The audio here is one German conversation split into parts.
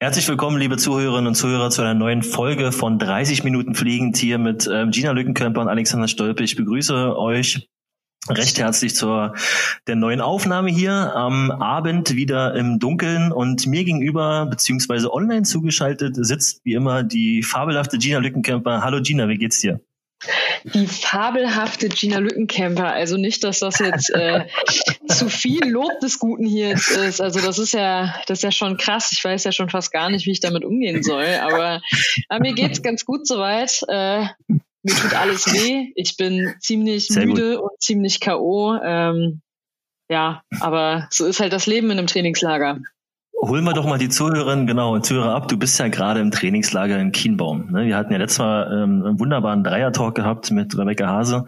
Herzlich willkommen, liebe Zuhörerinnen und Zuhörer, zu einer neuen Folge von 30 Minuten Fliegend hier mit ähm, Gina Lückenkömper und Alexander Stolpe. Ich begrüße euch recht herzlich zur der neuen Aufnahme hier am Abend wieder im Dunkeln und mir gegenüber beziehungsweise online zugeschaltet sitzt wie immer die fabelhafte Gina Lückenkämper. Hallo Gina, wie geht's dir? Die fabelhafte Gina Lückenkämper. Also nicht, dass das jetzt äh, zu viel Lob des Guten hier ist. Also das ist ja, das ist ja schon krass. Ich weiß ja schon fast gar nicht, wie ich damit umgehen soll. Aber, aber mir geht's ganz gut soweit. Äh, mir tut alles weh. Ich bin ziemlich Sehr müde gut. und ziemlich K.O. Ähm, ja, aber so ist halt das Leben in einem Trainingslager. Holen wir doch mal die Zuhörerinnen, genau, Zuhörer ab. Du bist ja gerade im Trainingslager in Kienbaum. Ne? Wir hatten ja letztes Mal ähm, einen wunderbaren Dreier-Talk gehabt mit Rebecca Hase.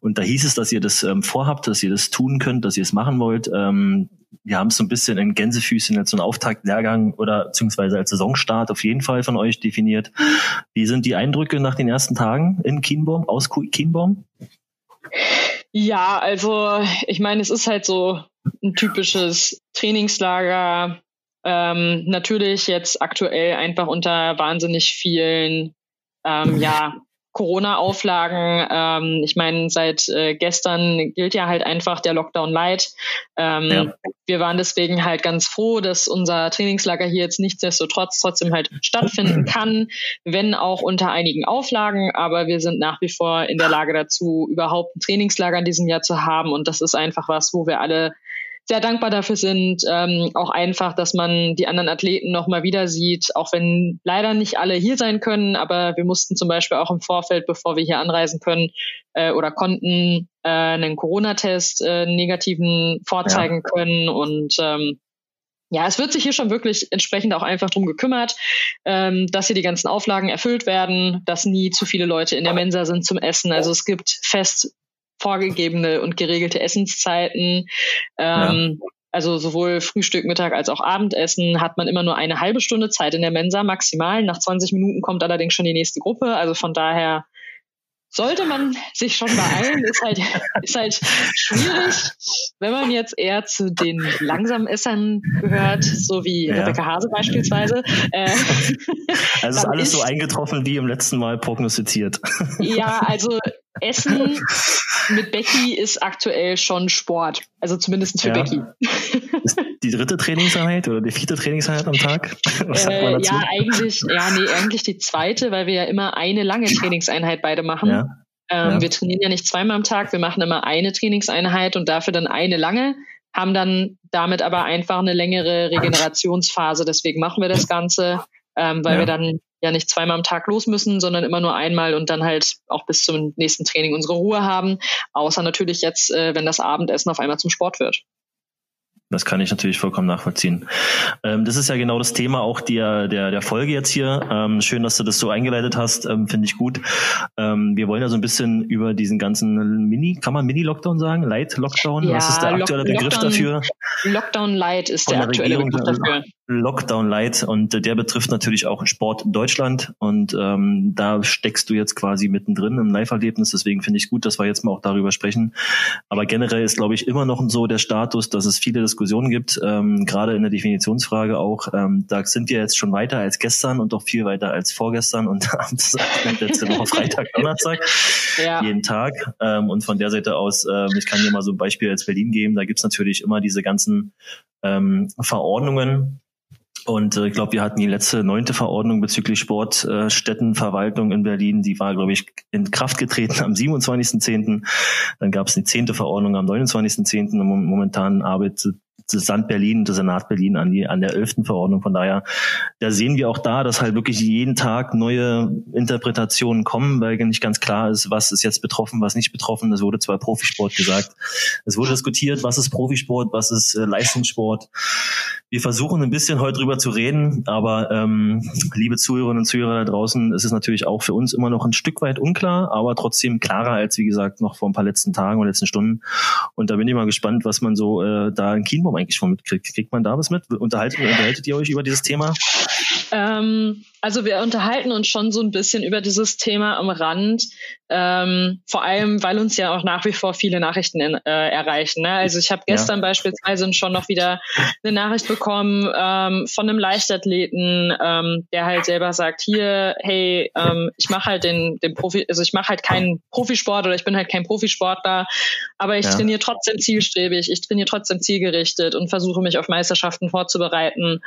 Und da hieß es, dass ihr das ähm, vorhabt, dass ihr das tun könnt, dass ihr es machen wollt. Ähm, wir haben es so ein bisschen in Gänsefüßchen als so ein Auftaktlehrgang oder beziehungsweise als Saisonstart auf jeden Fall von euch definiert. Wie sind die Eindrücke nach den ersten Tagen in Kienbaum, aus Kienbaum? Ja, also ich meine, es ist halt so ein typisches Trainingslager ähm, natürlich jetzt aktuell einfach unter wahnsinnig vielen ähm, ja, Corona-Auflagen. Ähm, ich meine, seit äh, gestern gilt ja halt einfach der Lockdown Light. Ähm, ja. Wir waren deswegen halt ganz froh, dass unser Trainingslager hier jetzt nichtsdestotrotz trotzdem halt stattfinden kann, wenn auch unter einigen Auflagen. Aber wir sind nach wie vor in der Lage dazu, überhaupt ein Trainingslager in diesem Jahr zu haben. Und das ist einfach was, wo wir alle sehr dankbar dafür sind. Ähm, auch einfach, dass man die anderen Athleten nochmal wieder sieht, auch wenn leider nicht alle hier sein können, aber wir mussten zum Beispiel auch im Vorfeld, bevor wir hier anreisen können äh, oder konnten, äh, einen Corona-Test äh, negativen vorzeigen ja. können und ähm, ja, es wird sich hier schon wirklich entsprechend auch einfach drum gekümmert, ähm, dass hier die ganzen Auflagen erfüllt werden, dass nie zu viele Leute in der Mensa sind zum Essen. Also es gibt fest vorgegebene und geregelte Essenszeiten. Ähm, ja. Also sowohl Frühstück, Mittag als auch Abendessen hat man immer nur eine halbe Stunde Zeit in der Mensa maximal. Nach 20 Minuten kommt allerdings schon die nächste Gruppe. Also von daher sollte man sich schon beeilen, ist halt, ist halt schwierig, wenn man jetzt eher zu den langsamen Essern gehört, so wie ja. Rebecca Hase beispielsweise. Äh, also ist alles ist, so eingetroffen wie im letzten Mal prognostiziert. Ja, also Essen mit Becky ist aktuell schon Sport. Also zumindest für ja. Becky. Die dritte Trainingseinheit oder die vierte Trainingseinheit am Tag? Äh, ja, eigentlich, ja, nee, eigentlich die zweite, weil wir ja immer eine lange Trainingseinheit beide machen. Ja. Ähm, ja. Wir trainieren ja nicht zweimal am Tag, wir machen immer eine Trainingseinheit und dafür dann eine lange, haben dann damit aber einfach eine längere Regenerationsphase. Deswegen machen wir das Ganze, ähm, weil ja. wir dann ja nicht zweimal am Tag los müssen, sondern immer nur einmal und dann halt auch bis zum nächsten Training unsere Ruhe haben. Außer natürlich jetzt, äh, wenn das Abendessen auf einmal zum Sport wird. Das kann ich natürlich vollkommen nachvollziehen. Ähm, das ist ja genau das Thema auch der, der, der Folge jetzt hier. Ähm, schön, dass du das so eingeleitet hast, ähm, finde ich gut. Ähm, wir wollen ja so ein bisschen über diesen ganzen Mini, kann man Mini-Lockdown sagen? Light-Lockdown? Ja, Was ist der aktuelle Lock Begriff Lockdown, dafür? Lockdown Light ist der, der aktuelle Regierung, Begriff dafür. Lockdown Light und der betrifft natürlich auch Sport Deutschland und ähm, da steckst du jetzt quasi mittendrin im Live-Erlebnis, deswegen finde ich es gut, dass wir jetzt mal auch darüber sprechen. Aber generell ist, glaube ich, immer noch so der Status, dass es viele Diskussionen gibt, ähm, gerade in der Definitionsfrage auch. Ähm, da sind wir jetzt schon weiter als gestern und doch viel weiter als vorgestern und am letzte Woche Freitag, Donnerstag, ja. jeden Tag. Ähm, und von der Seite aus, ähm, ich kann dir mal so ein Beispiel als Berlin geben, da gibt's natürlich immer diese ganzen ähm, Verordnungen, und äh, ich glaube, wir hatten die letzte neunte Verordnung bezüglich Sportstättenverwaltung äh, in Berlin. Die war, glaube ich, in Kraft getreten am 27.10. Dann gab es die zehnte Verordnung am 29.10. Momentan arbeitet das Land Berlin, das Senat Berlin an die an der elften Verordnung. Von daher, da sehen wir auch da, dass halt wirklich jeden Tag neue Interpretationen kommen, weil nicht ganz klar ist, was ist jetzt betroffen, was nicht betroffen. Es wurde zwar Profisport gesagt, es wurde diskutiert, was ist Profisport, was ist äh, Leistungssport. Wir versuchen ein bisschen heute drüber zu reden, aber ähm, liebe Zuhörerinnen und Zuhörer da draußen, es ist natürlich auch für uns immer noch ein Stück weit unklar, aber trotzdem klarer als wie gesagt noch vor ein paar letzten Tagen oder letzten Stunden. Und da bin ich mal gespannt, was man so äh, da in Kienbaum eigentlich von mitkriegt. Kriegt man da was mit? Unterhaltet, unterhaltet ihr euch über dieses Thema? Ähm, also wir unterhalten uns schon so ein bisschen über dieses Thema am Rand, ähm, vor allem, weil uns ja auch nach wie vor viele Nachrichten in, äh, erreichen. Ne? Also ich habe gestern ja. beispielsweise schon noch wieder eine Nachricht bekommen ähm, von einem Leichtathleten, ähm, der halt selber sagt, hier, hey, ähm, ich mache halt den, den Profi, also ich mache halt keinen Profisport oder ich bin halt kein Profisportler, aber ich ja. trainiere trotzdem zielstrebig, ich trainiere trotzdem zielgerichtet und versuche mich auf Meisterschaften vorzubereiten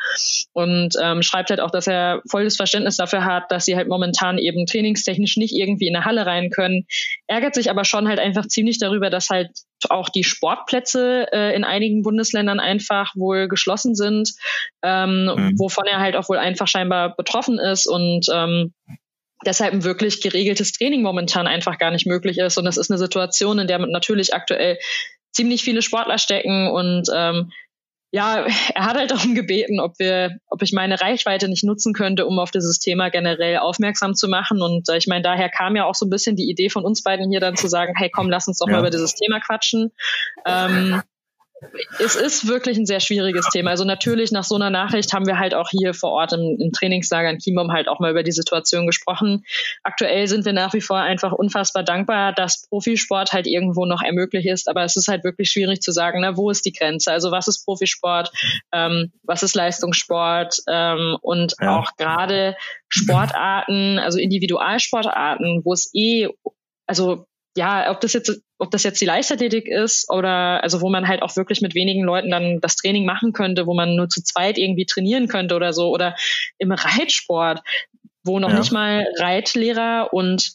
und ähm, schreibt halt auch, dass er volles Verständnis dafür hat, dass sie halt momentan eben trainingstechnisch nicht irgendwie in eine Halle rein können. Ärgert sich aber schon halt einfach ziemlich darüber, dass halt auch die Sportplätze äh, in einigen Bundesländern einfach wohl geschlossen sind, ähm, mhm. wovon er halt auch wohl einfach scheinbar betroffen ist und ähm, deshalb ein wirklich geregeltes Training momentan einfach gar nicht möglich ist. Und das ist eine Situation, in der natürlich aktuell ziemlich viele Sportler stecken und ähm, ja, er hat halt darum gebeten, ob wir, ob ich meine Reichweite nicht nutzen könnte, um auf dieses Thema generell aufmerksam zu machen. Und äh, ich meine, daher kam ja auch so ein bisschen die Idee von uns beiden hier dann zu sagen, hey, komm, lass uns doch ja. mal über dieses Thema quatschen. Ähm, es ist wirklich ein sehr schwieriges Thema. Also natürlich nach so einer Nachricht haben wir halt auch hier vor Ort im, im Trainingslager in Chiembaum halt auch mal über die Situation gesprochen. Aktuell sind wir nach wie vor einfach unfassbar dankbar, dass Profisport halt irgendwo noch ermöglicht ist. Aber es ist halt wirklich schwierig zu sagen, na, wo ist die Grenze? Also was ist Profisport? Ähm, was ist Leistungssport? Ähm, und ja. auch gerade Sportarten, also Individualsportarten, wo es eh also ja, ob das jetzt, ob das jetzt die Leichtathletik ist oder also wo man halt auch wirklich mit wenigen Leuten dann das Training machen könnte, wo man nur zu zweit irgendwie trainieren könnte oder so oder im Reitsport, wo noch ja. nicht mal Reitlehrer und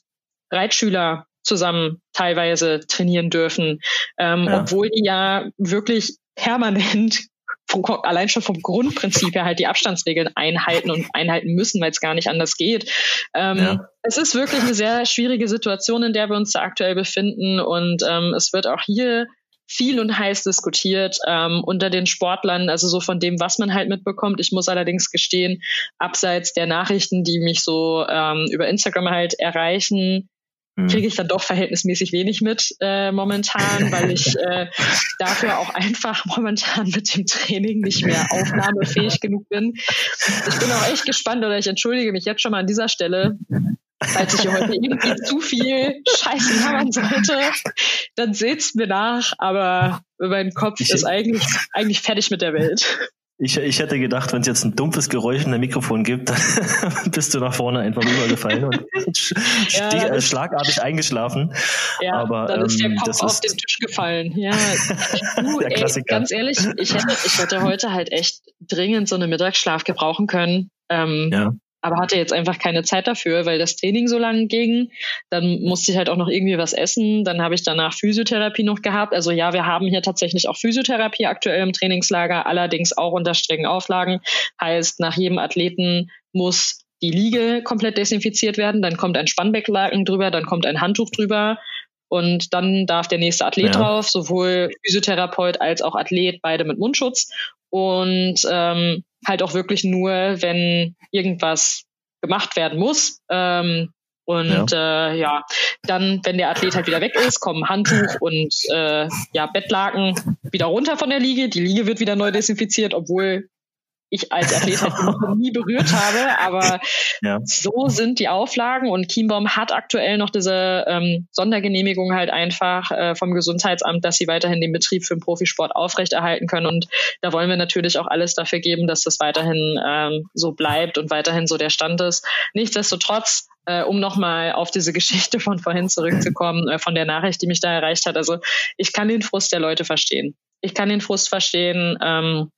Reitschüler zusammen teilweise trainieren dürfen, ähm, ja. obwohl die ja wirklich permanent vom, allein schon vom Grundprinzip her halt die Abstandsregeln einhalten und einhalten müssen, weil es gar nicht anders geht. Ähm, ja. Es ist wirklich eine sehr schwierige Situation, in der wir uns da aktuell befinden und ähm, es wird auch hier viel und heiß diskutiert ähm, unter den Sportlern, also so von dem, was man halt mitbekommt. Ich muss allerdings gestehen, abseits der Nachrichten, die mich so ähm, über Instagram halt erreichen, Mhm. kriege ich dann doch verhältnismäßig wenig mit äh, momentan, weil ich äh, dafür auch einfach momentan mit dem Training nicht mehr aufnahmefähig genug bin. Ich bin auch echt gespannt oder ich entschuldige mich jetzt schon mal an dieser Stelle, falls ich hier heute irgendwie zu viel Scheiße labern sollte, dann seht's mir nach, aber mein Kopf ist eigentlich, eigentlich fertig mit der Welt. Ich, ich hätte gedacht, wenn es jetzt ein dumpfes Geräusch in der Mikrofon gibt, dann bist du nach vorne einfach rübergefallen und ja, äh, schlagartig eingeschlafen. Ja, Aber, dann ist der ähm, Kopf auf den Tisch gefallen. Ja, du, ey, ganz ehrlich, ich hätte, ich hätte heute halt echt dringend so eine Mittagsschlaf gebrauchen können. Ähm, ja aber hatte jetzt einfach keine Zeit dafür, weil das Training so lang ging. Dann musste ich halt auch noch irgendwie was essen. Dann habe ich danach Physiotherapie noch gehabt. Also ja, wir haben hier tatsächlich auch Physiotherapie aktuell im Trainingslager, allerdings auch unter strengen Auflagen. Heißt, nach jedem Athleten muss die Liege komplett desinfiziert werden, dann kommt ein Spannbecklaken drüber, dann kommt ein Handtuch drüber und dann darf der nächste Athlet ja. drauf, sowohl Physiotherapeut als auch Athlet, beide mit Mundschutz. Und ähm, halt auch wirklich nur, wenn irgendwas gemacht werden muss. Ähm, und ja. Äh, ja, dann, wenn der Athlet halt wieder weg ist, kommen Handtuch und äh, ja, Bettlaken wieder runter von der Liege. Die Liege wird wieder neu desinfiziert, obwohl ich als Athlet halt nie berührt habe. Aber ja. so sind die Auflagen und Chiembaum hat aktuell noch diese ähm, Sondergenehmigung halt einfach äh, vom Gesundheitsamt, dass sie weiterhin den Betrieb für den Profisport aufrechterhalten können. Und da wollen wir natürlich auch alles dafür geben, dass das weiterhin ähm, so bleibt und weiterhin so der Stand ist. Nichtsdestotrotz äh, um nochmal auf diese Geschichte von vorhin zurückzukommen, äh, von der Nachricht, die mich da erreicht hat. Also ich kann den Frust der Leute verstehen. Ich kann den Frust verstehen, ähm,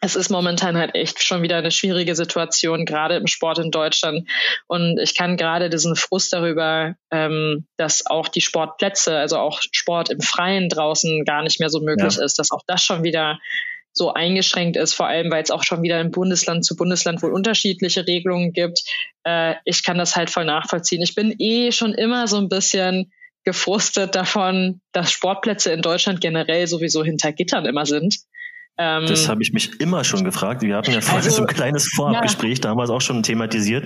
es ist momentan halt echt schon wieder eine schwierige Situation, gerade im Sport in Deutschland. Und ich kann gerade diesen Frust darüber, ähm, dass auch die Sportplätze, also auch Sport im Freien draußen gar nicht mehr so möglich ja. ist, dass auch das schon wieder so eingeschränkt ist, vor allem weil es auch schon wieder im Bundesland zu Bundesland wohl unterschiedliche Regelungen gibt. Äh, ich kann das halt voll nachvollziehen. Ich bin eh schon immer so ein bisschen gefrustet davon, dass Sportplätze in Deutschland generell sowieso hinter Gittern immer sind. Ähm, das habe ich mich immer schon gefragt. Wir hatten ja vorhin also, so ein kleines Vorabgespräch, ja. da haben wir es auch schon thematisiert.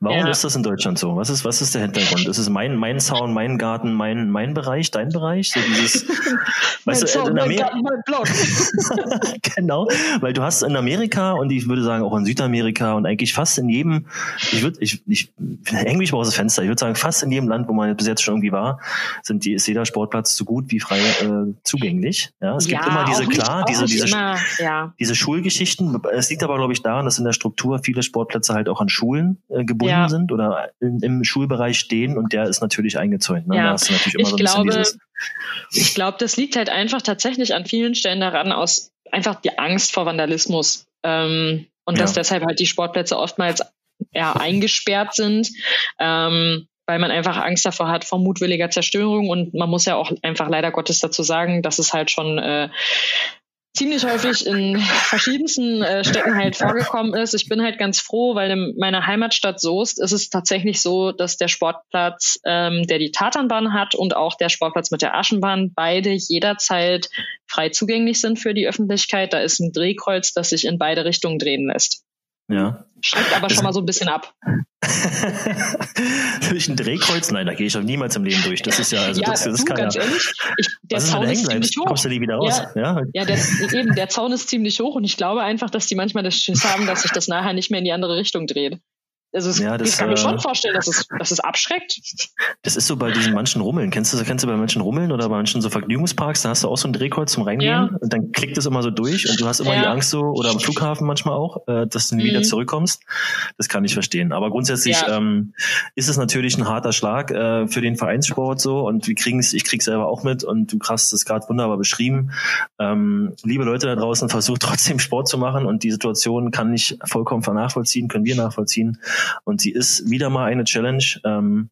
Warum ja. ist das in Deutschland so? Was ist, was ist der Hintergrund? Ist es mein, mein Zaun, mein Garten, mein, mein Bereich, dein Bereich? So dieses, weißt du, Zaun, in Amerika, genau, weil du hast in Amerika und ich würde sagen auch in Südamerika und eigentlich fast in jedem, ich würde, ich, ich mich mal aus dem Fenster, ich würde sagen fast in jedem Land, wo man bis jetzt schon irgendwie war, sind die, ist jeder Sportplatz so gut wie frei äh, zugänglich. Ja, es gibt immer diese, klar, diese, diese, immer, ja. diese Schulgeschichten. Es liegt aber, glaube ich, daran, dass in der Struktur viele Sportplätze halt auch an Schulen äh, gebunden ja. sind oder in, im Schulbereich stehen und der ist natürlich eingezäunt. Ne? Ja. Da hast du natürlich immer ich so ein glaube, bisschen dieses ich glaube, das liegt halt einfach tatsächlich an vielen Stellen daran, aus einfach die Angst vor Vandalismus. Ähm, und ja. dass deshalb halt die Sportplätze oftmals ja, eingesperrt sind. Ähm, weil man einfach Angst davor hat vor mutwilliger Zerstörung und man muss ja auch einfach leider Gottes dazu sagen, dass es halt schon äh, ziemlich häufig in verschiedensten äh, Städten halt vorgekommen ist. Ich bin halt ganz froh, weil in meiner Heimatstadt Soest ist es tatsächlich so, dass der Sportplatz, ähm, der die Tatanbahn hat und auch der Sportplatz mit der Aschenbahn beide jederzeit frei zugänglich sind für die Öffentlichkeit. Da ist ein Drehkreuz, das sich in beide Richtungen drehen lässt. Ja. Schreckt aber schon mal so ein bisschen ab. durch ein Drehkreuz? Nein, da gehe ich auch niemals im Leben durch. Das ist ja, also ja, das, das du, kann ganz ja. Ehrlich, ich, der Was Zaun ist, ist ziemlich hoch. Kommst du nie wieder raus? Ja, ja. ja der, eben, der Zaun ist ziemlich hoch und ich glaube einfach, dass die manchmal das Schiss haben, dass sich das nachher nicht mehr in die andere Richtung dreht. Also es, ja, das, ich kann mir schon äh, vorstellen, dass es, dass es abschreckt. Das ist so bei diesen manchen Rummeln. Kennst du, kennst du bei manchen Rummeln oder bei manchen so Vergnügungsparks, da hast du auch so ein Drehkreuz zum Reingehen ja. und dann klickt es immer so durch und du hast immer ja. die Angst so, oder am Flughafen manchmal auch, äh, dass du nie mhm. wieder zurückkommst. Das kann ich verstehen. Aber grundsätzlich ja. ähm, ist es natürlich ein harter Schlag äh, für den Vereinssport so und wir kriegen es, ich krieg selber auch mit und du hast es gerade wunderbar beschrieben. Ähm, liebe Leute da draußen, versucht trotzdem Sport zu machen und die Situation kann ich vollkommen nachvollziehen, können wir nachvollziehen. Und sie ist wieder mal eine Challenge. Ähm,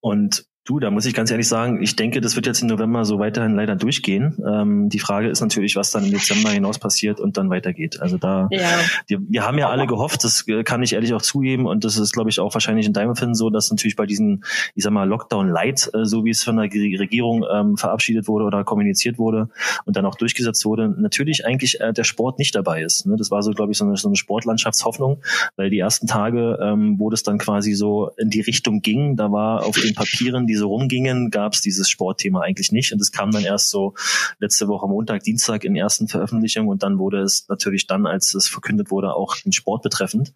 und Du, da muss ich ganz ehrlich sagen, ich denke, das wird jetzt im November so weiterhin leider durchgehen. Ähm, die Frage ist natürlich, was dann im Dezember hinaus passiert und dann weitergeht. Also da, ja. wir, wir haben ja alle gehofft, das kann ich ehrlich auch zugeben und das ist, glaube ich, auch wahrscheinlich in deinem Empfinden so, dass natürlich bei diesen, ich sag mal, Lockdown Light, äh, so wie es von der Regierung ähm, verabschiedet wurde oder kommuniziert wurde und dann auch durchgesetzt wurde, natürlich eigentlich äh, der Sport nicht dabei ist. Ne? Das war so, glaube ich, so eine, so eine Sportlandschaftshoffnung, weil die ersten Tage, ähm, wo das dann quasi so in die Richtung ging, da war auf den Papieren die so rumgingen, gab es dieses Sportthema eigentlich nicht. Und es kam dann erst so letzte Woche Montag, Dienstag in ersten Veröffentlichungen und dann wurde es natürlich dann, als es verkündet wurde, auch den Sport betreffend.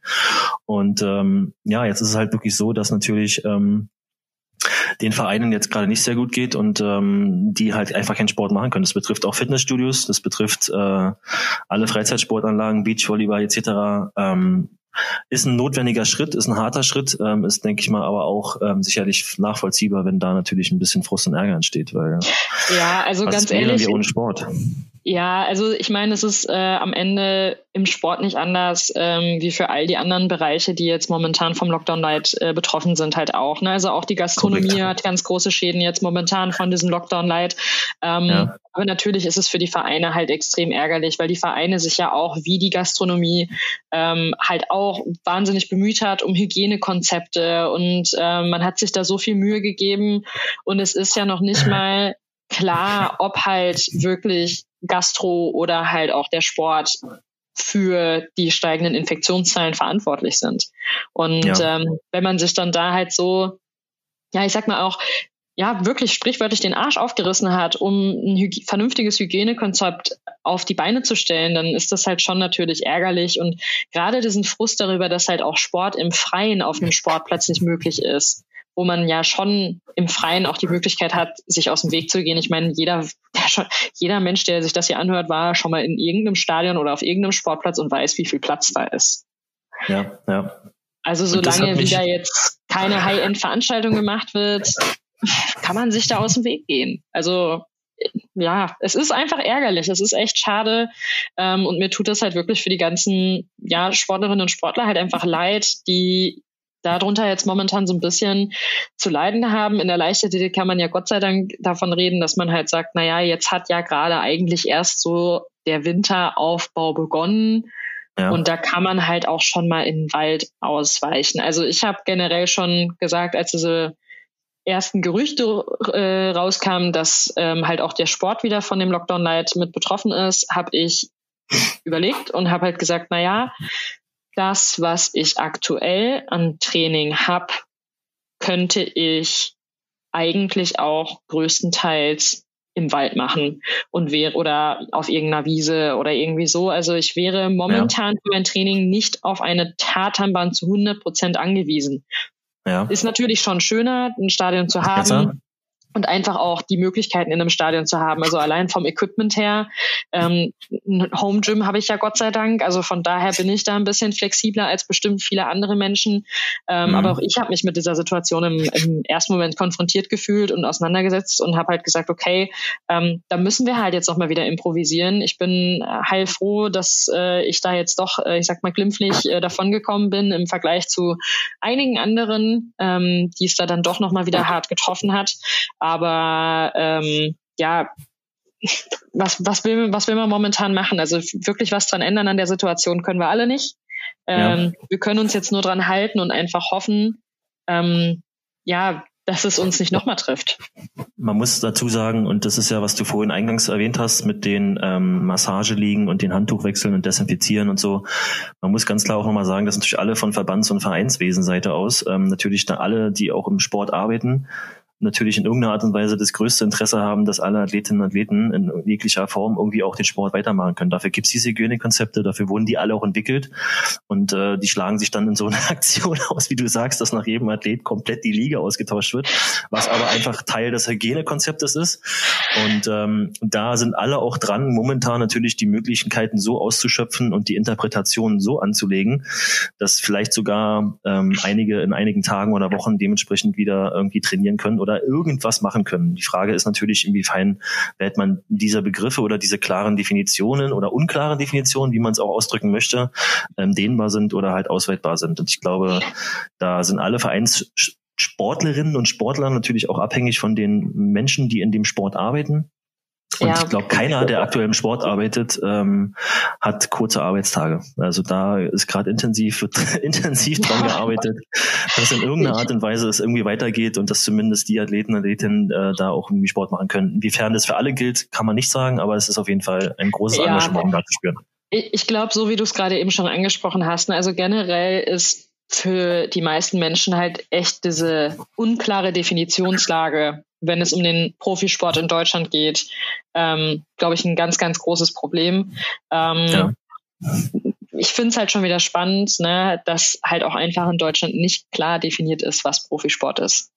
Und ähm, ja, jetzt ist es halt wirklich so, dass natürlich ähm, den Vereinen jetzt gerade nicht sehr gut geht und ähm, die halt einfach keinen Sport machen können. Das betrifft auch Fitnessstudios, das betrifft äh, alle Freizeitsportanlagen, Beachvolleyball etc. Ähm, ist ein notwendiger Schritt, ist ein harter Schritt, ähm, ist, denke ich mal, aber auch ähm, sicherlich nachvollziehbar, wenn da natürlich ein bisschen Frust und Ärger entsteht, weil ja, also ganz ehrlich, wir ohne Sport. Ja, also ich meine, es ist äh, am Ende im Sport nicht anders ähm, wie für all die anderen Bereiche, die jetzt momentan vom Lockdown Light äh, betroffen sind, halt auch. Ne? Also auch die Gastronomie Korrekt. hat ganz große Schäden jetzt momentan von diesem Lockdown Light. Ähm, ja. Aber natürlich ist es für die Vereine halt extrem ärgerlich, weil die Vereine sich ja auch wie die Gastronomie ähm, halt auch wahnsinnig bemüht hat um Hygienekonzepte und äh, man hat sich da so viel Mühe gegeben und es ist ja noch nicht mal klar, ob halt wirklich Gastro oder halt auch der Sport für die steigenden Infektionszahlen verantwortlich sind. Und ja. ähm, wenn man sich dann da halt so, ja, ich sag mal auch, ja, wirklich sprichwörtlich den Arsch aufgerissen hat, um ein hyg vernünftiges Hygienekonzept auf die Beine zu stellen, dann ist das halt schon natürlich ärgerlich. Und gerade diesen Frust darüber, dass halt auch Sport im Freien auf einem Sportplatz nicht möglich ist, wo man ja schon im Freien auch die Möglichkeit hat, sich aus dem Weg zu gehen. Ich meine, jeder, jeder Mensch, der sich das hier anhört, war schon mal in irgendeinem Stadion oder auf irgendeinem Sportplatz und weiß, wie viel Platz da ist. Ja, ja. Also solange wieder jetzt keine High-End-Veranstaltung gemacht wird, kann man sich da aus dem Weg gehen. Also ja, es ist einfach ärgerlich. Es ist echt schade. Ähm, und mir tut das halt wirklich für die ganzen ja, Sportlerinnen und Sportler halt einfach leid, die darunter jetzt momentan so ein bisschen zu leiden haben. In der Leichtathletik kann man ja Gott sei Dank davon reden, dass man halt sagt, naja, jetzt hat ja gerade eigentlich erst so der Winteraufbau begonnen. Ja. Und da kann man halt auch schon mal in den Wald ausweichen. Also ich habe generell schon gesagt, als diese ersten Gerüchte äh, rauskamen, dass ähm, halt auch der Sport wieder von dem Lockdown Light mit betroffen ist, habe ich überlegt und habe halt gesagt, na ja, das, was ich aktuell an Training habe, könnte ich eigentlich auch größtenteils im Wald machen und wäre oder auf irgendeiner Wiese oder irgendwie so. Also ich wäre momentan ja. für mein Training nicht auf eine Tatanbahn zu 100 Prozent angewiesen. Ja. Ist natürlich schon schöner, ein Stadion zu haben. Und einfach auch die Möglichkeiten in einem Stadion zu haben. Also allein vom Equipment her. Ähm, ein Home Gym habe ich ja Gott sei Dank. Also von daher bin ich da ein bisschen flexibler als bestimmt viele andere Menschen. Ähm, mhm. Aber auch ich habe mich mit dieser Situation im, im, ersten Moment konfrontiert gefühlt und auseinandergesetzt und habe halt gesagt, okay, ähm, da müssen wir halt jetzt noch mal wieder improvisieren. Ich bin heilfroh, dass äh, ich da jetzt doch, äh, ich sag mal, glimpflich äh, davongekommen bin im Vergleich zu einigen anderen, ähm, die es da dann doch noch mal wieder hart getroffen hat. Aber ähm, ja, was, was, will, was will man momentan machen? Also wirklich was dran ändern an der Situation können wir alle nicht. Ähm, ja. Wir können uns jetzt nur dran halten und einfach hoffen, ähm, ja, dass es uns nicht nochmal trifft. Man muss dazu sagen, und das ist ja, was du vorhin eingangs erwähnt hast, mit den ähm, Massageliegen und den Handtuchwechseln und Desinfizieren und so. Man muss ganz klar auch nochmal sagen, dass natürlich alle von Verbands- und Vereinswesenseite aus, ähm, natürlich da alle, die auch im Sport arbeiten, natürlich in irgendeiner Art und Weise das größte Interesse haben, dass alle Athletinnen und Athleten in jeglicher Form irgendwie auch den Sport weitermachen können. Dafür gibt's diese Hygienekonzepte, dafür wurden die alle auch entwickelt und äh, die schlagen sich dann in so einer Aktion aus, wie du sagst, dass nach jedem Athlet komplett die Liga ausgetauscht wird, was aber einfach Teil des Hygienekonzeptes ist. Und ähm, da sind alle auch dran, momentan natürlich die Möglichkeiten so auszuschöpfen und die Interpretationen so anzulegen, dass vielleicht sogar ähm, einige in einigen Tagen oder Wochen dementsprechend wieder irgendwie trainieren können oder irgendwas machen können. Die Frage ist natürlich, inwiefern wird man diese Begriffe oder diese klaren Definitionen oder unklaren Definitionen, wie man es auch ausdrücken möchte, ähm, dehnbar sind oder halt ausweitbar sind. Und ich glaube, da sind alle Vereins Sportlerinnen und Sportler natürlich auch abhängig von den Menschen, die in dem Sport arbeiten. Und ja. ich glaube, keiner, der aktuell im Sport arbeitet, ähm, hat kurze Arbeitstage. Also da ist gerade intensiv, wird intensiv dran gearbeitet, dass in irgendeiner Art und Weise es irgendwie weitergeht und dass zumindest die Athleten und Athletinnen äh, da auch irgendwie Sport machen können. Inwiefern das für alle gilt, kann man nicht sagen, aber es ist auf jeden Fall ein großes ja. Engagement, da zu spüren. Ich glaube, so wie du es gerade eben schon angesprochen hast, ne, also generell ist für die meisten Menschen halt echt diese unklare Definitionslage wenn es um den Profisport in Deutschland geht, ähm, glaube ich, ein ganz, ganz großes Problem. Ähm, ja. Ich finde es halt schon wieder spannend, ne, dass halt auch einfach in Deutschland nicht klar definiert ist, was Profisport ist.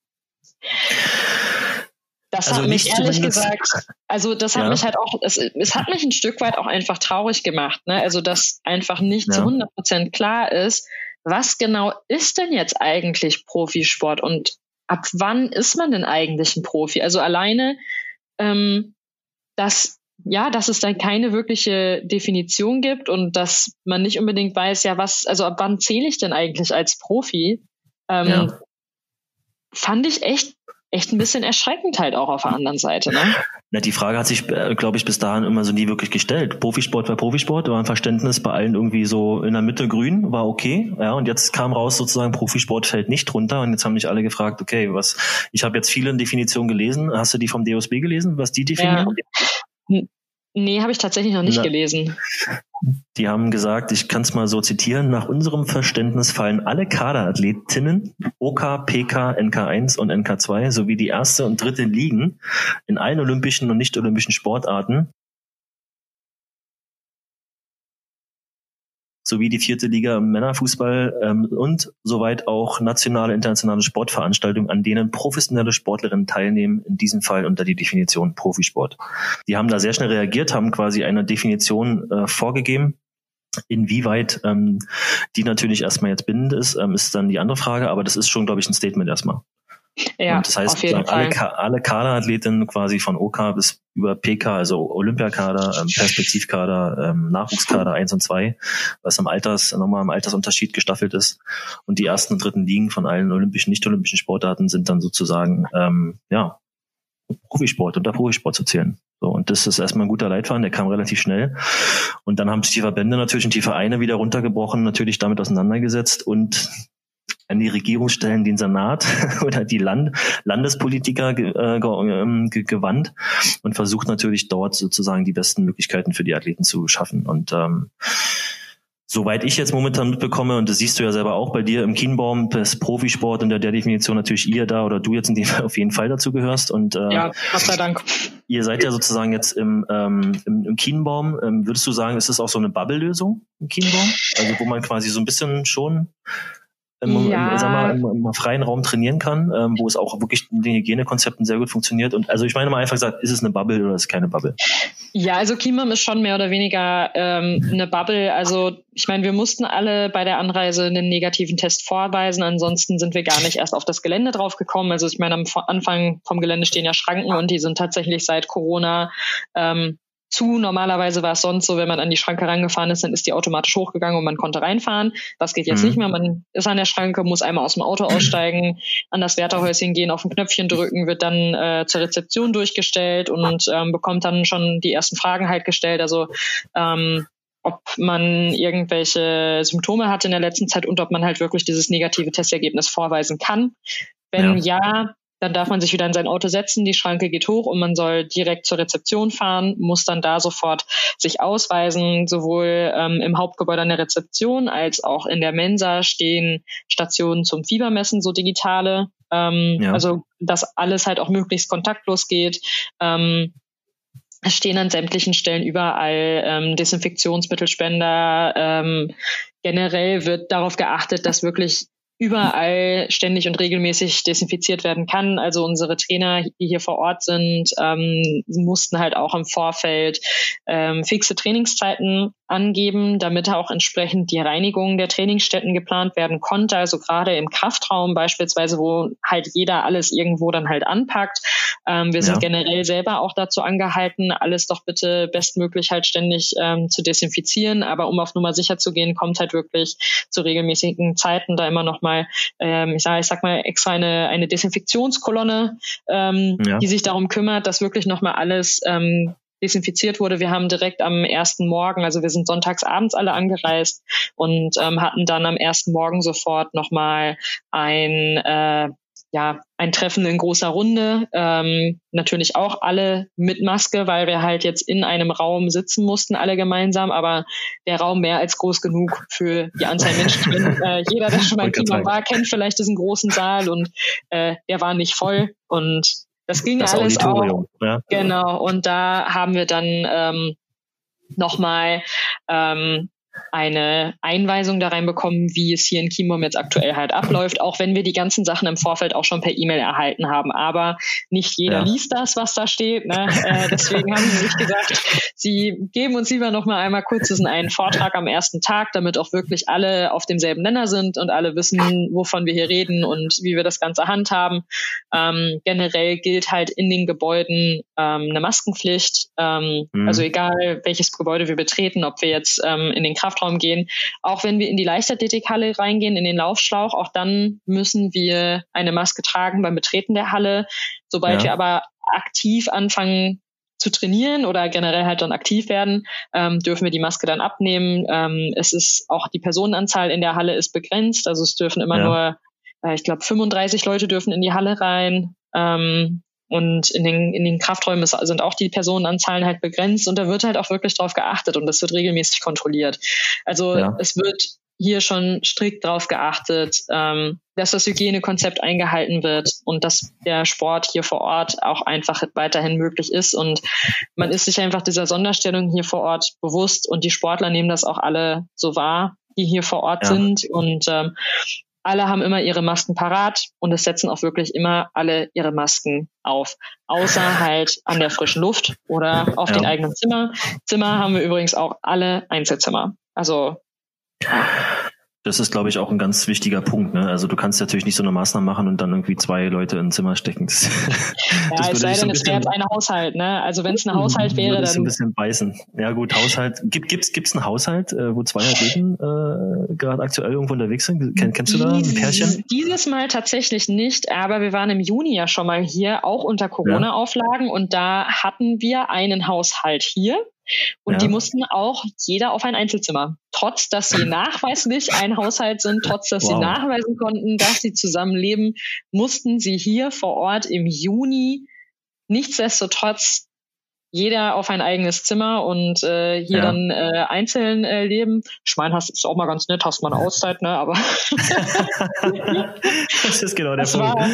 Das also hat mich ehrlich gesagt, also das hat ja. mich halt auch, es, es hat mich ein Stück weit auch einfach traurig gemacht, ne? Also dass einfach nicht ja. zu 100 Prozent klar ist, was genau ist denn jetzt eigentlich Profisport und ab wann ist man denn eigentlich ein Profi? Also alleine, ähm, dass ja, dass es dann keine wirkliche Definition gibt und dass man nicht unbedingt weiß, ja, was, also ab wann zähle ich denn eigentlich als Profi? Ähm, ja. Fand ich echt echt ein bisschen erschreckend halt auch auf der anderen Seite. Ne? Na, die Frage hat sich, äh, glaube ich, bis dahin immer so nie wirklich gestellt. Profisport war Profisport, war ein Verständnis bei allen irgendwie so in der Mitte grün, war okay. Ja, und jetzt kam raus sozusagen, Profisport fällt nicht runter. Und jetzt haben mich alle gefragt, okay, was, ich habe jetzt viele Definitionen gelesen. Hast du die vom DOSB gelesen, was die definieren? Ja. Nee, habe ich tatsächlich noch nicht Na, gelesen. Die haben gesagt, ich kann es mal so zitieren, nach unserem Verständnis fallen alle Kaderathletinnen OK, PK, NK1 und NK2 sowie die erste und dritte Ligen in allen olympischen und nicht-olympischen Sportarten sowie die vierte Liga im Männerfußball ähm, und soweit auch nationale, internationale Sportveranstaltungen, an denen professionelle Sportlerinnen teilnehmen, in diesem Fall unter die Definition Profisport. Die haben da sehr schnell reagiert, haben quasi eine Definition äh, vorgegeben. Inwieweit ähm, die natürlich erstmal jetzt bindend ist, ähm, ist dann die andere Frage, aber das ist schon, glaube ich, ein Statement erstmal. Ja, und das heißt, alle, alle Kaderathletinnen quasi von OK bis über PK, also Olympiakader, ähm, Perspektivkader, ähm, Nachwuchskader 1 und 2, was im Alters, nochmal im Altersunterschied gestaffelt ist. Und die ersten und dritten Ligen von allen olympischen, nicht-olympischen Sportarten sind dann sozusagen, ähm, ja, Profisport, unter Profisport zu zählen. So, und das ist erstmal ein guter Leitfaden, der kam relativ schnell. Und dann haben sich die Verbände natürlich und die Vereine wieder runtergebrochen, natürlich damit auseinandergesetzt und an die Regierungsstellen den Senat oder die Land Landespolitiker ge äh, ähm, ge gewandt und versucht natürlich dort sozusagen die besten Möglichkeiten für die Athleten zu schaffen. Und ähm, Soweit ich jetzt momentan mitbekomme, und das siehst du ja selber auch bei dir im Kienbaum, das Profisport der, der Definition natürlich ihr da oder du jetzt in dem Fall auf jeden Fall dazu gehörst. Und äh, ja, Gott sei Dank. Ihr seid ja sozusagen jetzt im, ähm, im, im Kienbaum. Ähm, würdest du sagen, ist das auch so eine Bubble-Lösung im Kienbaum? Also wo man quasi so ein bisschen schon im, ja. im, mal, im, im, freien Raum trainieren kann, ähm, wo es auch wirklich in den Hygienekonzepten sehr gut funktioniert. Und also ich meine mal einfach gesagt, ist es eine Bubble oder ist es keine Bubble? Ja, also Kimam ist schon mehr oder weniger ähm, eine Bubble. Also ich meine, wir mussten alle bei der Anreise einen negativen Test vorweisen. Ansonsten sind wir gar nicht erst auf das Gelände drauf gekommen. Also ich meine, am Anfang vom Gelände stehen ja Schranken und die sind tatsächlich seit Corona ähm, zu. Normalerweise war es sonst so, wenn man an die Schranke rangefahren ist, dann ist die automatisch hochgegangen und man konnte reinfahren. Das geht jetzt mhm. nicht mehr. Man ist an der Schranke, muss einmal aus dem Auto aussteigen, an das Wärterhäuschen gehen, auf ein Knöpfchen drücken, wird dann äh, zur Rezeption durchgestellt und ähm, bekommt dann schon die ersten Fragen halt gestellt. Also ähm, ob man irgendwelche Symptome hatte in der letzten Zeit und ob man halt wirklich dieses negative Testergebnis vorweisen kann. Wenn ja, ja dann darf man sich wieder in sein Auto setzen, die Schranke geht hoch und man soll direkt zur Rezeption fahren, muss dann da sofort sich ausweisen. Sowohl ähm, im Hauptgebäude an der Rezeption als auch in der Mensa stehen Stationen zum Fiebermessen, so digitale. Ähm, ja. Also, dass alles halt auch möglichst kontaktlos geht. Ähm, es stehen an sämtlichen Stellen überall ähm, Desinfektionsmittelspender. Ähm, generell wird darauf geachtet, dass wirklich überall ständig und regelmäßig desinfiziert werden kann. Also unsere Trainer, die hier vor Ort sind, ähm, mussten halt auch im Vorfeld ähm, fixe Trainingszeiten angeben, damit auch entsprechend die Reinigung der Trainingsstätten geplant werden konnte. Also gerade im Kraftraum beispielsweise, wo halt jeder alles irgendwo dann halt anpackt. Ähm, wir sind ja. generell selber auch dazu angehalten, alles doch bitte bestmöglich halt ständig ähm, zu desinfizieren. Aber um auf Nummer sicher zu gehen, kommt halt wirklich zu regelmäßigen Zeiten da immer noch mal, ähm, ich, sag, ich sag mal, extra eine, eine Desinfektionskolonne, ähm, ja. die sich darum kümmert, dass wirklich noch mal alles ähm, desinfiziert wurde. Wir haben direkt am ersten Morgen, also wir sind sonntags abends alle angereist und ähm, hatten dann am ersten Morgen sofort nochmal ein äh, ja, ein Treffen in großer Runde. Ähm, natürlich auch alle mit Maske, weil wir halt jetzt in einem Raum sitzen mussten, alle gemeinsam, aber der Raum mehr als groß genug für die Anzahl Menschen. Wenn, äh, jeder, der schon mal im Klima war, kennt vielleicht diesen großen Saal und äh, der war nicht voll und das ging das alles Auditorium, auch. Ja. Genau. Und da haben wir dann ähm, nochmal ähm, eine Einweisung da reinbekommen, wie es hier in Kimom jetzt aktuell halt abläuft, auch wenn wir die ganzen Sachen im Vorfeld auch schon per E-Mail erhalten haben. Aber nicht jeder ja. liest das, was da steht. Ne? Äh, deswegen haben sie sich gesagt, sie geben uns lieber noch mal einmal kurz einen Vortrag am ersten Tag, damit auch wirklich alle auf demselben Nenner sind und alle wissen, wovon wir hier reden und wie wir das Ganze handhaben. Ähm, generell gilt halt in den Gebäuden ähm, eine Maskenpflicht. Ähm, mhm. Also egal, welches Gebäude wir betreten, ob wir jetzt ähm, in den Kraftraum gehen. Auch wenn wir in die Leichtathletikhalle reingehen, in den Laufschlauch, auch dann müssen wir eine Maske tragen beim Betreten der Halle. Sobald ja. wir aber aktiv anfangen zu trainieren oder generell halt dann aktiv werden, ähm, dürfen wir die Maske dann abnehmen. Ähm, es ist auch die Personenanzahl in der Halle ist begrenzt, also es dürfen immer ja. nur, äh, ich glaube, 35 Leute dürfen in die Halle rein. Ähm, und in den, in den Krafträumen sind auch die Personenanzahlen halt begrenzt und da wird halt auch wirklich drauf geachtet und das wird regelmäßig kontrolliert. Also ja. es wird hier schon strikt drauf geachtet, ähm, dass das Hygienekonzept eingehalten wird und dass der Sport hier vor Ort auch einfach weiterhin möglich ist. Und man ist sich einfach dieser Sonderstellung hier vor Ort bewusst und die Sportler nehmen das auch alle so wahr, die hier vor Ort ja. sind. Und ähm, alle haben immer ihre Masken parat und es setzen auch wirklich immer alle ihre Masken auf. Außer halt an der frischen Luft oder auf ja. den eigenen Zimmer. Zimmer haben wir übrigens auch alle Einzelzimmer. Also das ist, glaube ich, auch ein ganz wichtiger Punkt. Ne? Also du kannst natürlich nicht so eine Maßnahme machen und dann irgendwie zwei Leute in ein Zimmer stecken. Das, ja, das es sei denn, es wäre jetzt ein Haushalt. Ne? Also wenn es ein Haushalt wäre, dann... ein bisschen beißen. Ja gut, Haushalt. Gibt gibt's gibt's einen Haushalt, äh, wo zwei Athleten äh, gerade aktuell irgendwo unterwegs sind? Kenn, kennst du da ein Pärchen? Dieses Mal tatsächlich nicht, aber wir waren im Juni ja schon mal hier, auch unter Corona-Auflagen ja. und da hatten wir einen Haushalt hier Und ja. die mussten auch jeder auf ein Einzelzimmer. Trotz, dass sie nachweislich ein Haushalt sind, trotz, dass wow. sie nachweisen konnten, dass sie zusammenleben, mussten sie hier vor Ort im Juni nichtsdestotrotz jeder auf ein eigenes Zimmer und äh, hier ja. dann äh, einzeln äh, leben. Ich meine, hast ist auch mal ganz nett, hast mal eine Auszeit, ne? Aber das ist genau der das Punkt. War,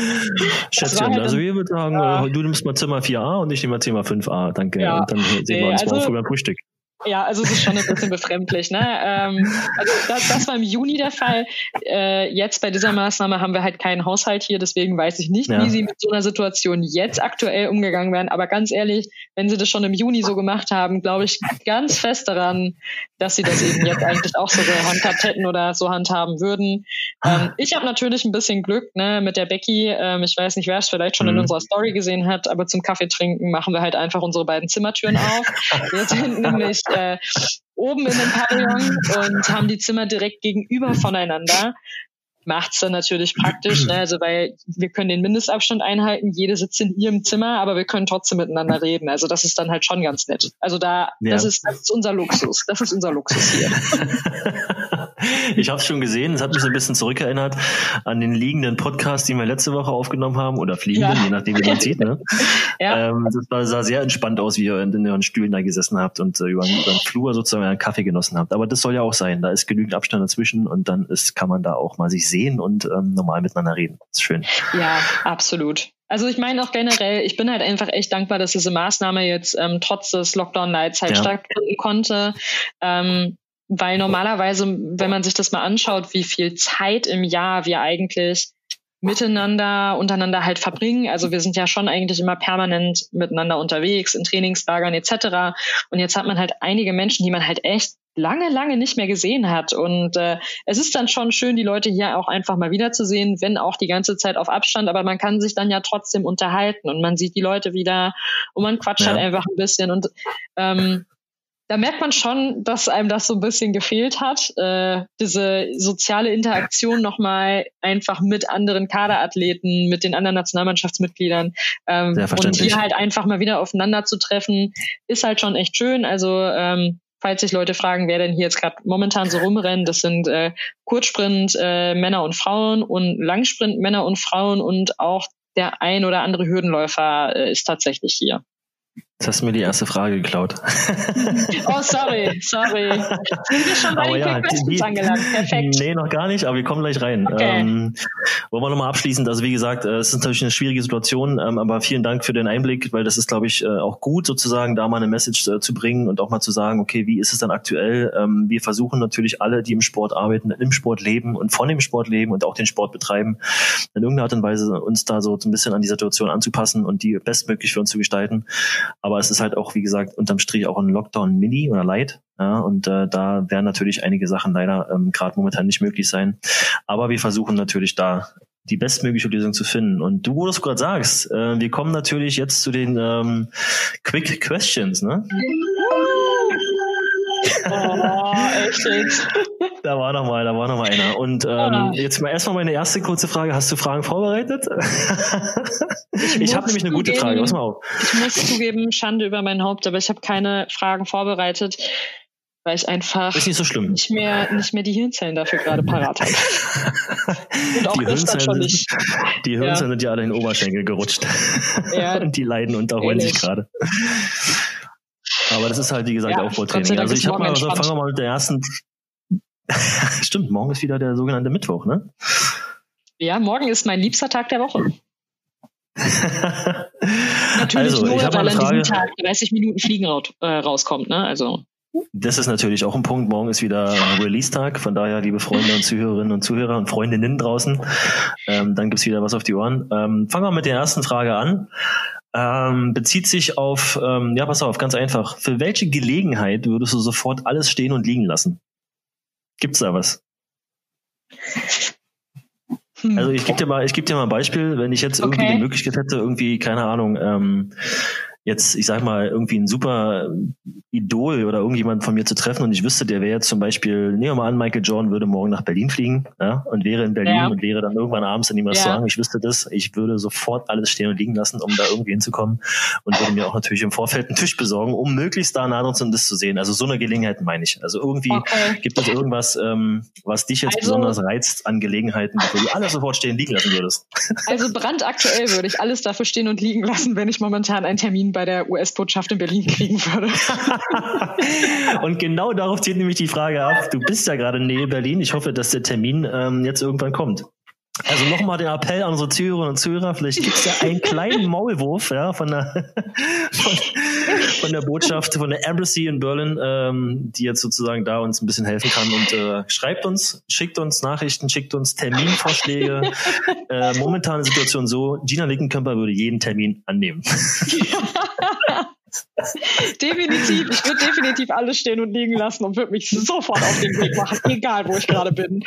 Schätzchen, halt also wir würden sagen, ja. du nimmst mal Zimmer 4a und ich nehme mal Zimmer 5a. Danke. Ja. Und dann sehen wir uns also, morgen beim Frühstück. Ja, also es ist schon ein bisschen befremdlich. Ne? Ähm, also das, das war im Juni der Fall. Äh, jetzt bei dieser Maßnahme haben wir halt keinen Haushalt hier, deswegen weiß ich nicht, ja. wie sie mit so einer Situation jetzt aktuell umgegangen werden. Aber ganz ehrlich, wenn sie das schon im Juni so gemacht haben, glaube ich ganz fest daran, dass sie das eben jetzt eigentlich auch so gehandhabt hätten oder so handhaben würden. Ähm, ich habe natürlich ein bisschen Glück ne, mit der Becky. Ähm, ich weiß nicht, wer es vielleicht schon mhm. in unserer Story gesehen hat, aber zum Kaffee trinken machen wir halt einfach unsere beiden Zimmertüren auf. Wir sind nämlich äh, oben in dem Pavillon und haben die Zimmer direkt gegenüber voneinander macht's dann natürlich praktisch, ne? also weil wir können den Mindestabstand einhalten, jede sitzt in ihrem Zimmer, aber wir können trotzdem miteinander reden. Also das ist dann halt schon ganz nett. Also da, ja. das ist, das ist unser Luxus. Das ist unser Luxus hier. ich habe es schon gesehen, es hat mich so ein bisschen zurückerinnert an den liegenden Podcast, den wir letzte Woche aufgenommen haben, oder fliegenden, ja. je nachdem, wie man sieht. Ne? ja. ähm, das sah sehr entspannt aus, wie ihr in, euren Stühlen da gesessen habt und äh, über, über den Flur sozusagen einen Kaffee genossen habt. Aber das soll ja auch sein. Da ist genügend Abstand dazwischen und dann ist, kann man da auch mal sich sehen und ähm, normal miteinander reden. Das ist schön. Ja, absolut. Also ich meine auch generell, ich bin halt einfach echt dankbar, dass diese Maßnahme jetzt ähm, trotz des Lockdown-Nights halt ja. stattfinden konnte. Ähm, weil normalerweise, wenn man sich das mal anschaut, wie viel Zeit im Jahr wir eigentlich miteinander, untereinander halt verbringen. Also wir sind ja schon eigentlich immer permanent miteinander unterwegs, in Trainingslagern etc. Und jetzt hat man halt einige Menschen, die man halt echt lange, lange nicht mehr gesehen hat. Und äh, es ist dann schon schön, die Leute hier auch einfach mal wiederzusehen, wenn auch die ganze Zeit auf Abstand, aber man kann sich dann ja trotzdem unterhalten und man sieht die Leute wieder und man quatscht halt ja. halt einfach ein bisschen. Und ähm, da merkt man schon, dass einem das so ein bisschen gefehlt hat, äh, diese soziale Interaktion nochmal einfach mit anderen Kaderathleten, mit den anderen Nationalmannschaftsmitgliedern ähm, und die halt einfach mal wieder aufeinander zu treffen, ist halt schon echt schön. Also ähm, falls sich Leute fragen, wer denn hier jetzt gerade momentan so rumrennt, das sind äh, Kurzsprint äh, Männer und Frauen und Langsprint Männer und Frauen und auch der ein oder andere Hürdenläufer äh, ist tatsächlich hier. Jetzt hast du mir die erste Frage geklaut. Oh, sorry, sorry. Sind wir schon bei aber den ja, die, angelangt? Perfekt. Nee, noch gar nicht, aber wir kommen gleich rein. Okay. Ähm, wollen wir nochmal abschließend, also wie gesagt, äh, es ist natürlich eine schwierige Situation, ähm, aber vielen Dank für den Einblick, weil das ist, glaube ich, äh, auch gut, sozusagen da mal eine Message äh, zu bringen und auch mal zu sagen, okay, wie ist es dann aktuell? Ähm, wir versuchen natürlich alle, die im Sport arbeiten, im Sport leben und von dem Sport leben und auch den Sport betreiben, in irgendeiner Art und Weise uns da so ein bisschen an die Situation anzupassen und die bestmöglich für uns zu gestalten. Aber es ist halt auch, wie gesagt, unterm Strich auch ein Lockdown Mini oder Light. Ja, und äh, da werden natürlich einige Sachen leider ähm, gerade momentan nicht möglich sein. Aber wir versuchen natürlich da die bestmögliche Lösung zu finden. Und du, wo du es gerade sagst, äh, wir kommen natürlich jetzt zu den ähm, Quick Questions, ne? Oh, echt jetzt? Da war noch mal, da war noch mal einer. Und ähm, ah. jetzt mal erstmal meine erste kurze Frage. Hast du Fragen vorbereitet? Ich, ich habe nämlich eine gute Frage. Pass mal auf. Ich muss zugeben, Schande über mein Haupt, aber ich habe keine Fragen vorbereitet, weil ich einfach ist nicht, so schlimm. nicht mehr nicht mehr die Hirnzellen dafür gerade parat habe. Und auch die Hirnzellen, schon nicht. Die Hirnzellen ja. sind ja alle in den Oberschenkel gerutscht. Ja. Und die leiden und erholen sich gerade. Aber das ist halt, wie gesagt, ja, Aufbautraining. Also ich habe mal, also fangen wir mal mit der ersten. Stimmt, morgen ist wieder der sogenannte Mittwoch, ne? Ja, morgen ist mein liebster Tag der Woche. Natürlich also, nur, weil an diesem Tag 30 Minuten Fliegen äh, rauskommt, ne? Also. Das ist natürlich auch ein Punkt. Morgen ist wieder Release-Tag. Von daher, liebe Freunde und Zuhörerinnen und Zuhörer und Freundinnen draußen, ähm, dann gibt's wieder was auf die Ohren. Ähm, fangen wir mit der ersten Frage an ähm, bezieht sich auf, ähm, ja, pass auf, ganz einfach. Für welche Gelegenheit würdest du sofort alles stehen und liegen lassen? Gibt's da was? Hm. Also ich gebe dir mal, ich gebe dir mal ein Beispiel, wenn ich jetzt irgendwie okay. die Möglichkeit hätte, irgendwie, keine Ahnung, ähm, jetzt, ich sag mal, irgendwie ein super Idol oder irgendjemand von mir zu treffen und ich wüsste, der wäre jetzt zum Beispiel, nehmen wir mal an, Michael Jordan würde morgen nach Berlin fliegen ja, und wäre in Berlin ja. und wäre dann irgendwann abends in dem Restaurant. Ja. Ich wüsste das, ich würde sofort alles stehen und liegen lassen, um da irgendwie hinzukommen und würde mir auch natürlich im Vorfeld einen Tisch besorgen, um möglichst da nah dran zu das zu sehen. Also so eine Gelegenheit meine ich. Also irgendwie okay. gibt es irgendwas, ähm, was dich jetzt also, besonders reizt an Gelegenheiten, wo du alles sofort stehen und liegen lassen würdest. Also brandaktuell würde ich alles dafür stehen und liegen lassen, wenn ich momentan einen Termin bei der US-Botschaft in Berlin kriegen würde. und genau darauf zielt nämlich die Frage ab. Du bist ja gerade in Nähe Berlin. Ich hoffe, dass der Termin ähm, jetzt irgendwann kommt. Also nochmal der Appell an unsere Zuhörerinnen und Zuhörer, vielleicht gibt es ja einen kleinen Maulwurf ja, von, der, von, von, der Botschaft, von der Embassy in Berlin, ähm, die jetzt sozusagen da uns ein bisschen helfen kann. Und äh, schreibt uns, schickt uns Nachrichten, schickt uns Terminvorschläge. äh, momentane Situation so, Gina Lickenkörper würde jeden Termin annehmen. definitiv. Ich würde definitiv alles stehen und liegen lassen und würde mich sofort auf den Weg machen, egal wo ich gerade bin.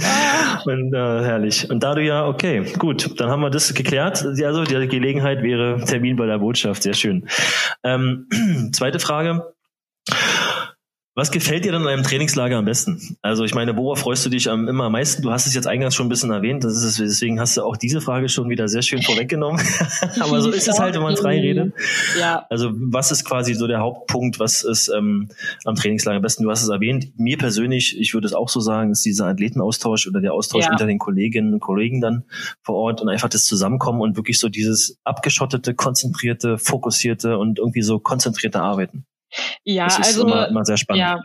Ah. Und, äh, herrlich. Und da du ja, okay, gut, dann haben wir das geklärt. Also die Gelegenheit wäre Termin bei der Botschaft. Sehr schön. Ähm, zweite Frage. Was gefällt dir denn an einem Trainingslager am besten? Also ich meine, worauf freust du dich am, immer am meisten? Du hast es jetzt eingangs schon ein bisschen erwähnt, das ist, deswegen hast du auch diese Frage schon wieder sehr schön vorweggenommen. Aber so ist es halt, wenn man frei redet. Ja. Also was ist quasi so der Hauptpunkt, was ist ähm, am Trainingslager am besten? Du hast es erwähnt. Mir persönlich, ich würde es auch so sagen, ist dieser Athletenaustausch oder der Austausch ja. unter den Kolleginnen und Kollegen dann vor Ort und einfach das Zusammenkommen und wirklich so dieses abgeschottete, konzentrierte, fokussierte und irgendwie so konzentrierte Arbeiten. Ja, das ist also immer, immer sehr spannend. Ja,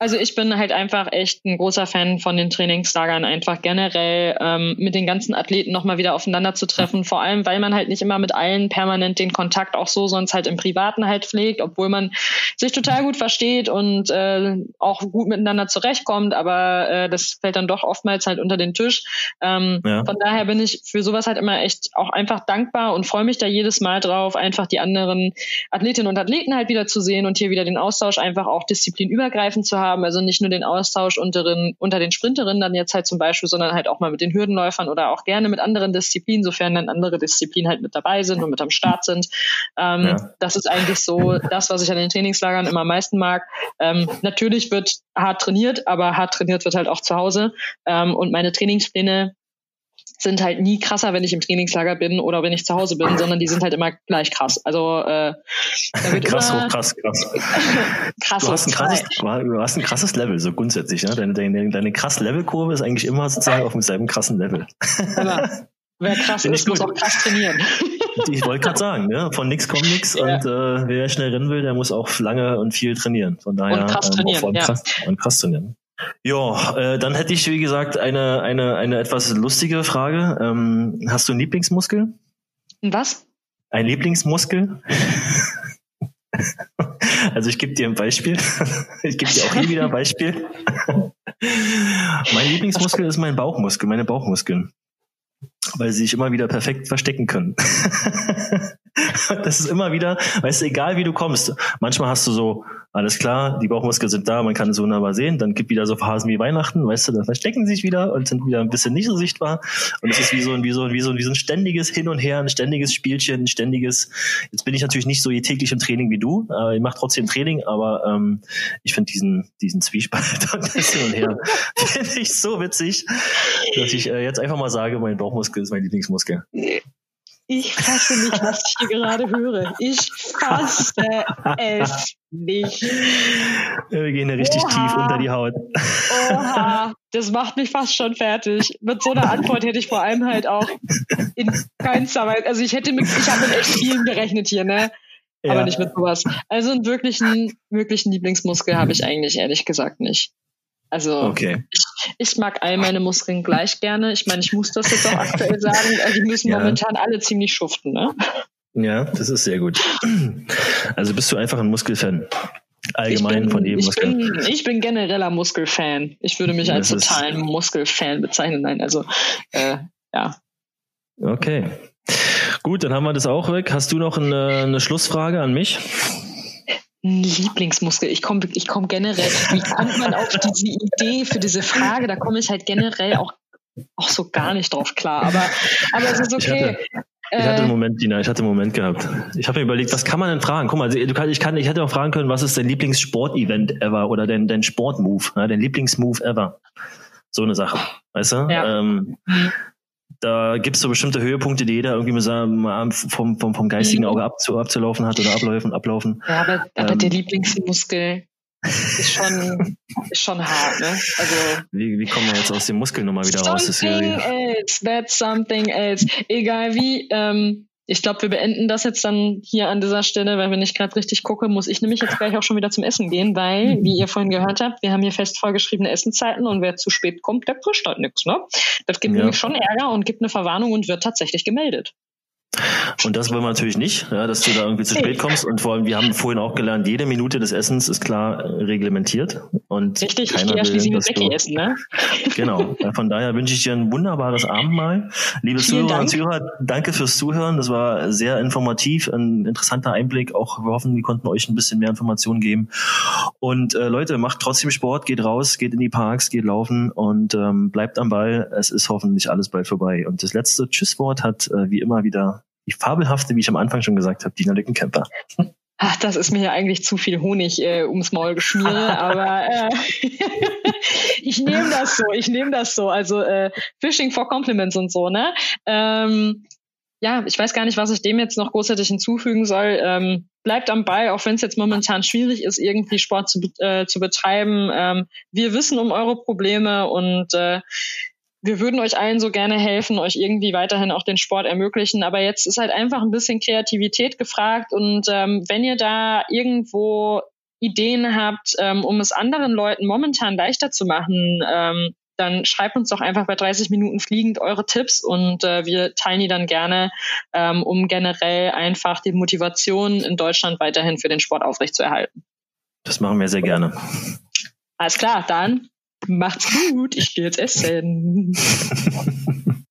also ich bin halt einfach echt ein großer Fan von den Trainingslagern, einfach generell ähm, mit den ganzen Athleten nochmal wieder aufeinander zu treffen, vor allem weil man halt nicht immer mit allen permanent den Kontakt auch so sonst halt im Privaten halt pflegt, obwohl man sich total gut versteht und äh, auch gut miteinander zurechtkommt, aber äh, das fällt dann doch oftmals halt unter den Tisch. Ähm, ja. Von daher bin ich für sowas halt immer echt auch einfach dankbar und freue mich da jedes Mal drauf, einfach die anderen Athletinnen und Athleten halt wieder zu sehen und hier wieder den Austausch einfach auch disziplinübergreifend zu haben haben. Also nicht nur den Austausch unter den, unter den Sprinterinnen dann jetzt halt zum Beispiel, sondern halt auch mal mit den Hürdenläufern oder auch gerne mit anderen Disziplinen, sofern dann andere Disziplinen halt mit dabei sind und mit am Start sind. Ähm, ja. Das ist eigentlich so das, was ich an den Trainingslagern immer am meisten mag. Ähm, natürlich wird hart trainiert, aber hart trainiert wird halt auch zu Hause. Ähm, und meine Trainingspläne sind halt nie krasser, wenn ich im Trainingslager bin oder wenn ich zu Hause bin, sondern die sind halt immer gleich krass. Also äh, krass, immer, krass, krass. krass du, hast ein krasses, du hast ein krasses Level, so grundsätzlich. Ne? Deine, deine, deine krass Level-Kurve ist eigentlich immer sozusagen auf demselben krassen Level. Ja. Wer krass ist, muss auch krass trainieren. Ich wollte gerade sagen, ne? von nix kommt nix ja. und äh, wer schnell rennen will, der muss auch lange und viel trainieren. Von daher und krass trainieren, ähm, ja. krass, und krass trainieren. Ja, äh, dann hätte ich, wie gesagt, eine, eine, eine etwas lustige Frage. Ähm, hast du einen Lieblingsmuskel? Was? Ein Lieblingsmuskel? also ich gebe dir ein Beispiel. Ich gebe dir auch hier wieder ein Beispiel. mein Lieblingsmuskel ist mein Bauchmuskel, meine Bauchmuskeln. Weil sie sich immer wieder perfekt verstecken können. das ist immer wieder, weißt du, egal wie du kommst. Manchmal hast du so alles klar, die Bauchmuskeln sind da, man kann es wunderbar sehen. Dann gibt wieder so Phasen wie Weihnachten, weißt du, dann verstecken sie sich wieder und sind wieder ein bisschen nicht so sichtbar. Und es ist wie so ein, wie so, wie so, wie so ein ständiges Hin und Her, ein ständiges Spielchen, ein ständiges. Jetzt bin ich natürlich nicht so täglich im Training wie du, aber ich mache trotzdem Training, aber ähm, ich finde diesen, diesen Zwiespalt und das Hin und Her finde ich so witzig, dass ich äh, jetzt einfach mal sage, mein Bauchmuskel ist mein Lieblingsmuskel. Ich fasse nicht, was ich hier gerade höre. Ich fasse es nicht. Wir gehen ja richtig Oha. tief unter die Haut. Oha, das macht mich fast schon fertig. Mit so einer Antwort hätte ich vor allem halt auch in keinster Weise, also ich hätte mit, ich habe mit echt vielen gerechnet hier, ne? Ja. Aber nicht mit sowas. Also einen wirklichen, wirklichen Lieblingsmuskel habe ich eigentlich ehrlich gesagt nicht. Also okay. ich, ich, mag all meine Muskeln gleich gerne. Ich meine, ich muss das jetzt auch aktuell sagen. Die müssen ja. momentan alle ziemlich schuften, ne? Ja, das ist sehr gut. Also bist du einfach ein Muskelfan? Allgemein bin, von jedem Muskel. Bin, ich bin genereller Muskelfan. Ich würde mich als totalen Muskelfan bezeichnen. Nein, also äh, ja. Okay. Gut, dann haben wir das auch weg. Hast du noch eine, eine Schlussfrage an mich? Lieblingsmuskel. Ich komme ich komm generell, wie kommt man auf diese Idee für diese Frage? Da komme ich halt generell auch, auch so gar nicht drauf klar. Aber, aber es ist okay. Ich hatte einen Moment, Dina, ich hatte einen Moment gehabt. Ich habe mir überlegt, was kann man denn fragen? Guck mal, ich, kann, ich, kann, ich hätte auch fragen können, was ist dein Lieblingssport-Event ever oder dein, dein Sportmove, ja, dein Lieblingsmove ever? So eine Sache, weißt du? Ja. Ähm, da gibt es so bestimmte Höhepunkte, die jeder irgendwie mal vom, vom, vom geistigen mhm. Auge abzu, abzulaufen hat oder ablaufen, ablaufen. Ja, aber, aber ähm, der Lieblingsmuskel ist schon, ist schon hart, ne? Also, wie, wie kommen wir jetzt aus dem Muskel nochmal wieder raus? Something else, that's something else. Egal wie, ähm, ich glaube, wir beenden das jetzt dann hier an dieser Stelle, weil wenn ich gerade richtig gucke, muss ich nämlich jetzt gleich auch schon wieder zum Essen gehen, weil, wie ihr vorhin gehört habt, wir haben hier fest vorgeschriebene Essenzeiten und wer zu spät kommt, der frischt halt nichts. Ne? Das gibt ja. nämlich schon Ärger und gibt eine Verwarnung und wird tatsächlich gemeldet. Und das wollen wir natürlich nicht, ja, dass du da irgendwie zu spät kommst. Und vor allem, wir haben vorhin auch gelernt, jede Minute des Essens ist klar äh, reglementiert. Und Richtig, ich gehe ja schließlich mit Becky essen, ne? Genau. Von daher wünsche ich dir ein wunderbares Abendmahl. Liebe Zuhörer und Zuhörer, danke fürs Zuhören. Das war sehr informativ, ein interessanter Einblick. Auch wir hoffen, wir konnten euch ein bisschen mehr Informationen geben. Und äh, Leute, macht trotzdem Sport, geht raus, geht in die Parks, geht laufen und ähm, bleibt am Ball. Es ist hoffentlich alles bald vorbei. Und das letzte Tschüsswort hat äh, wie immer wieder die fabelhafte, wie ich am Anfang schon gesagt habe, Dina Lückenkämper. Ach, das ist mir ja eigentlich zu viel Honig äh, ums Maul geschmiert, aber äh, ich nehme das so, ich nehme das so. Also äh, Fishing for Compliments und so, ne? Ähm, ja, ich weiß gar nicht, was ich dem jetzt noch großartig hinzufügen soll. Ähm, bleibt am Ball, auch wenn es jetzt momentan schwierig ist, irgendwie Sport zu, äh, zu betreiben. Ähm, wir wissen um eure Probleme und äh, wir würden euch allen so gerne helfen, euch irgendwie weiterhin auch den Sport ermöglichen. Aber jetzt ist halt einfach ein bisschen Kreativität gefragt. Und ähm, wenn ihr da irgendwo Ideen habt, ähm, um es anderen Leuten momentan leichter zu machen, ähm, dann schreibt uns doch einfach bei 30 Minuten fliegend eure Tipps und äh, wir teilen die dann gerne, ähm, um generell einfach die Motivation in Deutschland weiterhin für den Sport aufrechtzuerhalten. Das machen wir sehr gerne. Alles klar, dann Macht's gut, ich gehe jetzt essen.